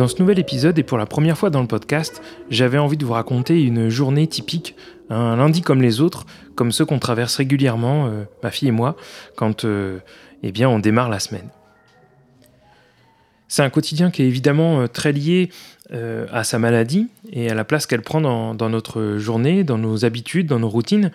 Dans ce nouvel épisode et pour la première fois dans le podcast, j'avais envie de vous raconter une journée typique, un lundi comme les autres, comme ceux qu'on traverse régulièrement, euh, ma fille et moi, quand euh, eh bien, on démarre la semaine. C'est un quotidien qui est évidemment euh, très lié à sa maladie et à la place qu'elle prend dans, dans, notre journée, dans nos habitudes, dans nos routines.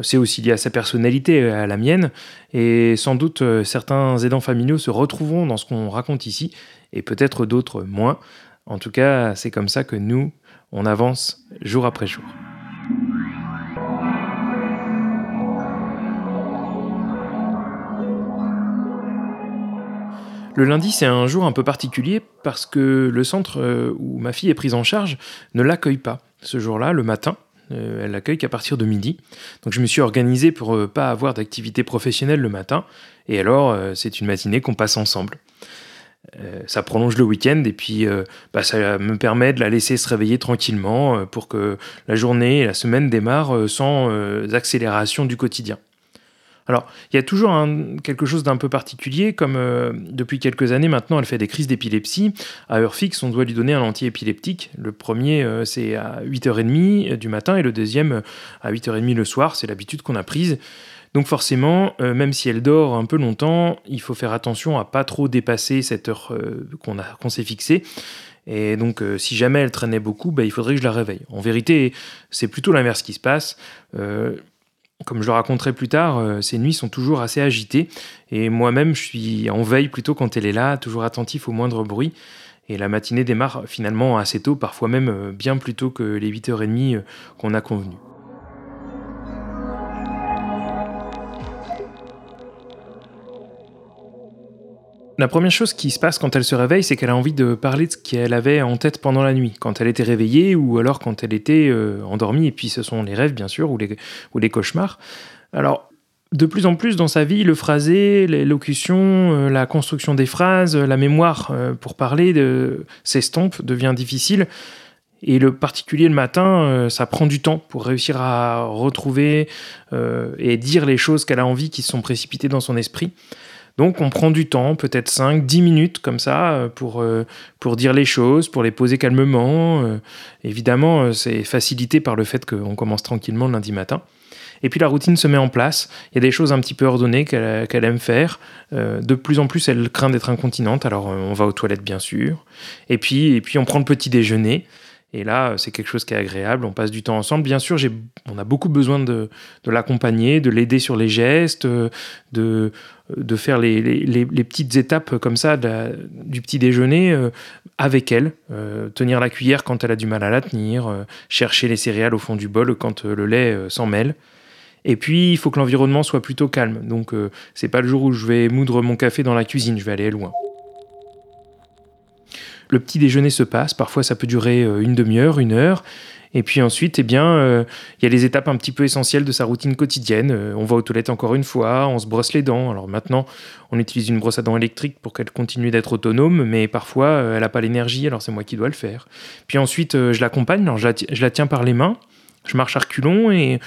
C'est aussi lié à sa personnalité, à la mienne. Et sans doute, certains aidants familiaux se retrouveront dans ce qu'on raconte ici et peut-être d'autres moins. En tout cas, c'est comme ça que nous, on avance jour après jour. Le lundi, c'est un jour un peu particulier parce que le centre euh, où ma fille est prise en charge ne l'accueille pas ce jour-là, le matin. Euh, elle l'accueille qu'à partir de midi. Donc je me suis organisé pour ne euh, pas avoir d'activité professionnelle le matin. Et alors, c'est une matinée qu'on passe ensemble. Euh, ça prolonge le week-end et puis euh, bah, ça me permet de la laisser se réveiller tranquillement euh, pour que la journée et la semaine démarrent sans accélération du quotidien. Alors, il y a toujours quelque chose d'un peu particulier, comme depuis quelques années maintenant, elle fait des crises d'épilepsie. À heure fixe, on doit lui donner un antiépileptique. Le premier, c'est à 8h30 du matin et le deuxième à 8h30 le soir. C'est l'habitude qu'on a prise. Donc forcément, euh, même si elle dort un peu longtemps, il faut faire attention à pas trop dépasser cette heure euh, qu'on s'est fixée. Et donc, euh, si jamais elle traînait beaucoup, bah, il faudrait que je la réveille. En vérité, c'est plutôt l'inverse qui se passe. comme je le raconterai plus tard, ces nuits sont toujours assez agitées. Et moi-même, je suis en veille plutôt quand elle est là, toujours attentif au moindre bruit. Et la matinée démarre finalement assez tôt, parfois même bien plus tôt que les 8h30 qu'on a convenu. La première chose qui se passe quand elle se réveille, c'est qu'elle a envie de parler de ce qu'elle avait en tête pendant la nuit, quand elle était réveillée ou alors quand elle était euh, endormie, et puis ce sont les rêves bien sûr, ou les, ou cauchemars. Alors, de plus en plus dans sa vie, le phrasé, l'élocution, euh, la construction des phrases, la mémoire euh, pour parler s'estompe, devient difficile. Et le particulier le matin, ça prend du temps pour réussir à retrouver et dire les choses qu'elle a envie qui se sont précipitées dans son esprit. Donc on prend du temps, peut-être 5, 10 minutes comme ça, euh, pour, euh, pour dire les choses, pour les poser calmement. Euh. Évidemment, c'est facilité par le fait qu'on commence tranquillement le lundi matin. Et puis la routine se met en place. Il y a des choses un petit peu ordonnées qu'elle aime faire. de plus en plus, elle craint d'être incontinente. Alors on va aux toilettes bien sûr. Et puis, et puis on prend le petit déjeuner. Et là, c'est quelque chose qui est agréable. On passe du temps ensemble. Bien sûr, on a beaucoup besoin de, l'accompagner, de l'aider sur les gestes, de, de faire les, petites étapes comme ça du petit déjeuner euh, avec elle. Euh, tenir la cuillère quand elle a du mal à la tenir, euh, chercher les céréales au fond du bol quand le lait s'en mêle. Et puis, il faut que l'environnement soit plutôt calme. Donc, c'est pas le jour où je vais moudre mon café dans la cuisine, je vais aller loin. Le petit déjeuner se passe, parfois ça peut durer euh, une demi-heure, une heure. Et puis ensuite, eh bien, euh, il y a les étapes un petit peu essentielles de sa routine quotidienne. Euh, on va aux toilettes encore une fois, on se brosse les dents. Alors maintenant, on utilise une brosse à dents électrique pour qu'elle continue d'être autonome, mais parfois, elle n'a pas l'énergie, alors c'est moi qui dois le faire. Puis ensuite, je l'accompagne, alors je la, tiens par les mains. Je marche à reculons et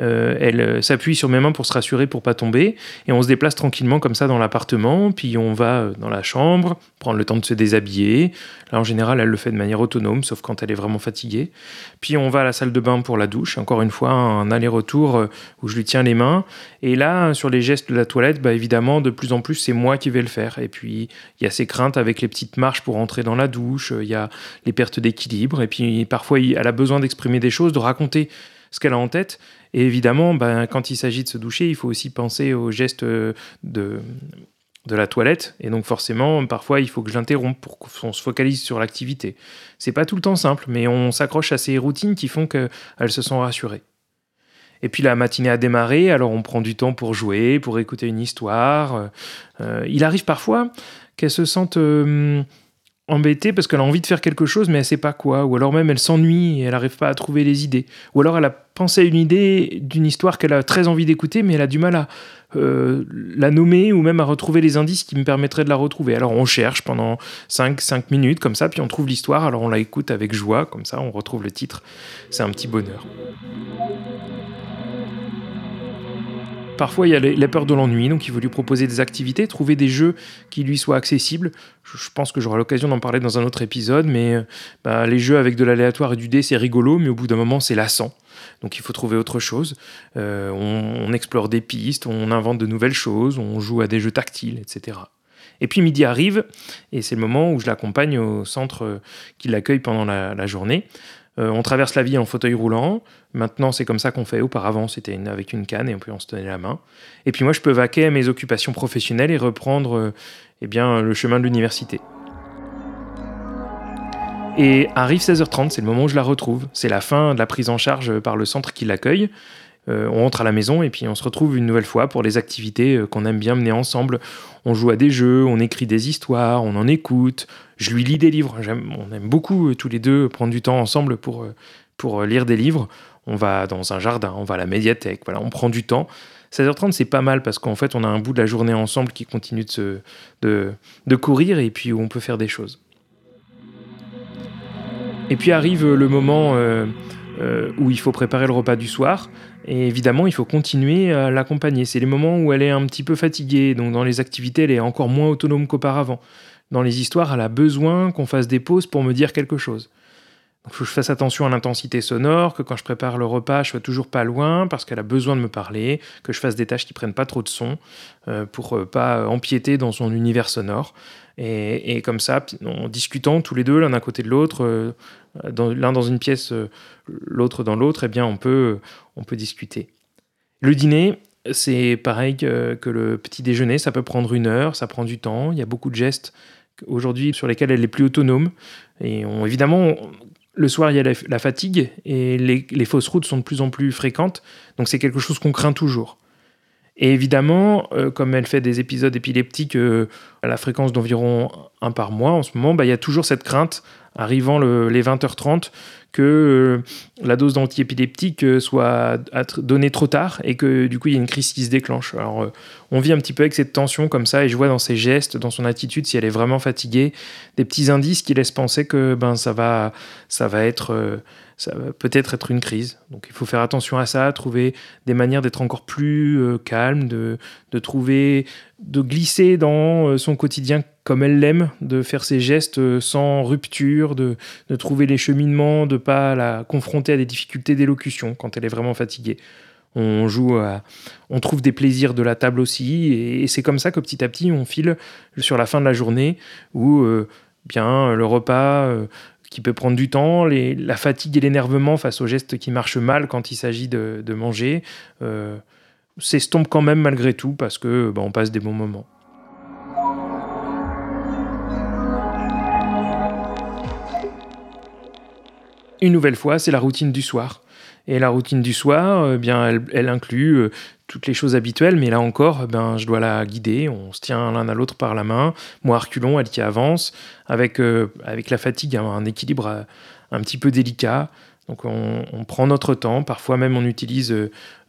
euh, elle euh, s'appuie sur mes mains pour se rassurer pour pas tomber. Et on se déplace tranquillement comme ça dans l'appartement. Puis on va euh, dans la chambre, prendre le temps de se déshabiller. Là, en général, elle le fait de manière autonome, sauf quand elle est vraiment fatiguée. Puis on va à la salle de bain pour la douche. Encore une fois, un aller-retour où je lui tiens les mains. Et là, sur les gestes de la toilette, bah, évidemment, de plus en plus, c'est moi qui vais le faire. Et puis, il y a ces craintes avec les petites marches pour entrer dans la douche. Il y a les pertes d'équilibre. Et puis, parfois, elle a besoin d'exprimer des choses, de raconter ce qu'elle a en tête. Et évidemment, ben, quand il s'agit de se doucher, il faut aussi penser aux gestes de, de la toilette. Et donc forcément, parfois, il faut que j'interrompe pour qu'on se focalise sur l'activité. C'est pas tout le temps simple, mais on s'accroche à ces routines qui font qu'elles se sont rassurées. Et puis la matinée a démarré, alors on prend du temps pour jouer, pour écouter une histoire. Euh, il arrive parfois qu'elle se sente... Euh, embêtée parce qu'elle a envie de faire quelque chose mais elle sait pas quoi, ou alors même elle s'ennuie et elle n'arrive pas à trouver les idées, ou alors elle a pensé à une idée d'une histoire qu'elle a très envie d'écouter mais elle a du mal à euh, la nommer ou même à retrouver les indices qui me permettraient de la retrouver. Alors on cherche pendant 5, 5 minutes comme ça, puis on trouve l'histoire, alors on la écoute avec joie, comme ça on retrouve le titre, c'est un petit bonheur. Parfois, il y a la peur de l'ennui, donc il faut lui proposer des activités, trouver des jeux qui lui soient accessibles. Je pense que j'aurai l'occasion d'en parler dans un autre épisode, mais euh, bah, les jeux avec de l'aléatoire et du dé, c'est rigolo, mais au bout d'un moment, c'est lassant. Donc il faut trouver autre chose. Euh, on, explore des pistes, on invente de nouvelles choses, on joue à des jeux tactiles, etc. Et puis midi arrive, et c'est le moment où je l'accompagne au centre euh, qui l'accueille pendant la journée. Euh, on traverse la vie en fauteuil roulant. Maintenant, c'est comme ça qu'on fait. Auparavant, c'était avec une canne et puis on se tenait la main. Et puis moi, je peux vaquer à mes occupations professionnelles et reprendre euh, eh le chemin de l'université. Et arrive 16h30, c'est le moment où je la retrouve. C'est la fin de la prise en charge par le centre qui l'accueille. Euh, on rentre à la maison et puis on se retrouve une nouvelle fois pour les activités euh, qu'on aime bien mener ensemble. On joue à des jeux, on écrit des histoires, on en écoute, je lui lis des livres. On aime beaucoup euh, tous les deux prendre du temps ensemble pour, pour lire des livres. On va dans un jardin, on va à la médiathèque, voilà, on prend du temps. 16h30, c'est pas mal parce qu'en fait, on a un bout de la journée ensemble qui continue de, se, de, de courir et puis où on peut faire des choses. Et puis arrive le moment où il faut préparer le repas du soir. Et évidemment, il faut continuer à l'accompagner. C'est les moments où elle est un petit peu fatiguée, donc dans les activités, elle est encore moins autonome qu'auparavant. Dans les histoires, elle a besoin qu'on fasse des pauses pour me dire quelque chose. Il faut que je fasse attention à l'intensité sonore, que quand je prépare le repas, je sois toujours pas loin parce qu'elle a besoin de me parler, que je fasse des tâches qui prennent pas trop de son euh, pour euh, pas empiéter dans son univers sonore. Et, comme ça, en discutant tous les deux l'un à côté de l'autre, euh, l'un dans une pièce, euh, l'autre dans l'autre, eh bien on peut, on peut discuter. Le dîner, c'est pareil que, le petit déjeuner, ça peut prendre une heure, ça prend du temps, il y a beaucoup de gestes aujourd'hui sur lesquels elle est plus autonome. Et évidemment, le soir, il y a la, fatigue et les, fausses routes sont de plus en plus fréquentes, donc c'est quelque chose qu'on craint toujours. Et évidemment, euh, comme elle fait des épisodes épileptiques euh, à la fréquence d'environ un par mois en ce moment, bah, il y a toujours cette crainte, arrivant les 20h30, que euh, la dose d'antiépileptique soit donnée trop tard et que du coup il y a une crise qui se déclenche. Alors on vit un petit peu avec cette tension comme ça et je vois dans ses gestes, dans son attitude, si elle est vraiment fatiguée, des petits indices qui laissent penser que ben, ça, va, ça va être ça va peut-être être une crise. Donc il faut faire attention à ça, trouver des manières d'être encore plus euh, calme, de, de, trouver, de glisser dans euh, son quotidien comme elle l'aime, de faire ses gestes euh, sans rupture, de, de trouver les cheminements, de pas la confronter à des difficultés d'élocution quand elle est vraiment fatiguée. On joue à, on trouve des plaisirs de la table aussi, et, c'est comme ça que petit à petit on file sur la fin de la journée où bien le repas qui peut prendre du temps, la fatigue et l'énervement face aux gestes qui marchent mal quand il s'agit de, manger, euh, s'estompent quand même malgré tout parce que bah, on passe des bons moments. Une nouvelle fois, c'est la routine du soir. Et la routine du soir, euh, bien, elle, inclut euh, toutes les choses habituelles, mais là encore, ben, je dois la guider. On se tient l'un à l'autre par la main. Moi, reculons, elle qui avance. Avec, euh, avec la fatigue, un équilibre un petit peu délicat. Donc on, prend notre temps. Parfois même, on utilise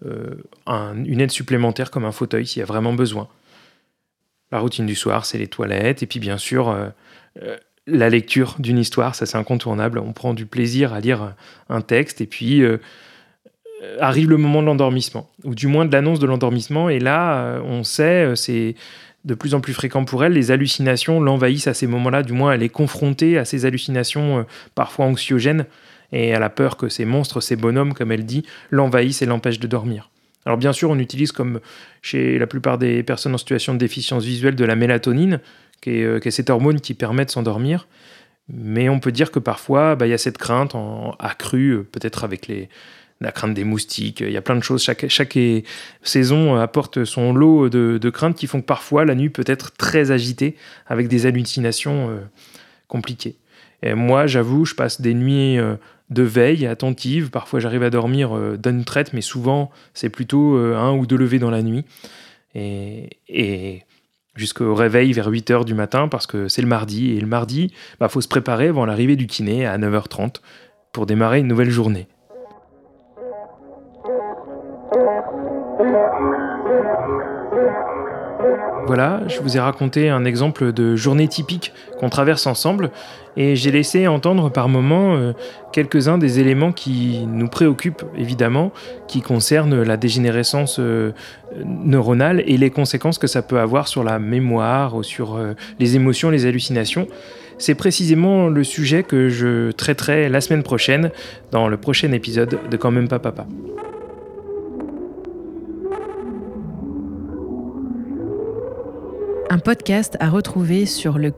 une aide supplémentaire comme un fauteuil s'il y a vraiment besoin. La routine du soir, c'est les toilettes. Et puis bien sûr, la lecture d'une histoire, ça c'est incontournable. On prend du plaisir à lire un texte. Et puis euh, arrive le moment de l'endormissement, ou du moins de l'annonce de l'endormissement. Et là, euh, on sait, euh, c'est de plus en plus fréquent pour elle, les hallucinations l'envahissent à ces moments-là. Du moins, elle est confrontée à ces hallucinations parfois anxiogènes, et elle a peur que ces monstres, ces bonhommes, comme elle dit, l'envahissent et l'empêchent de dormir. Alors bien sûr, on utilise, comme chez la plupart des personnes en situation de déficience visuelle, de la mélatonine, qui est, cette hormone qui permet de s'endormir. Mais on peut dire que parfois, bah, il y a cette crainte accrue, peut-être avec les, la crainte des moustiques, il y a plein de choses. Chaque, saison apporte son lot de, craintes qui font que parfois la nuit peut être très agitée avec des hallucinations euh, compliquées. Et moi, j'avoue, je passe des nuits euh, de veille attentive. Parfois, j'arrive à dormir euh, d'une traite, mais souvent, c'est plutôt un ou deux levées dans la nuit. Et, et jusqu'au réveil vers 8h du matin parce que c'est le mardi et le mardi, il bah, faut se préparer avant l'arrivée du kiné à 9h30 pour démarrer une nouvelle journée. Voilà, je vous ai raconté un exemple de journée typique qu'on traverse ensemble et j'ai laissé entendre par moments euh, quelques-uns des éléments qui nous préoccupent évidemment, qui concernent la dégénérescence euh, neuronale et les conséquences que ça peut avoir sur la mémoire ou sur euh, les émotions, les hallucinations. C'est précisément le sujet que je traiterai la semaine prochaine dans le prochain épisode de Quand même pas papa. Un podcast à retrouver sur le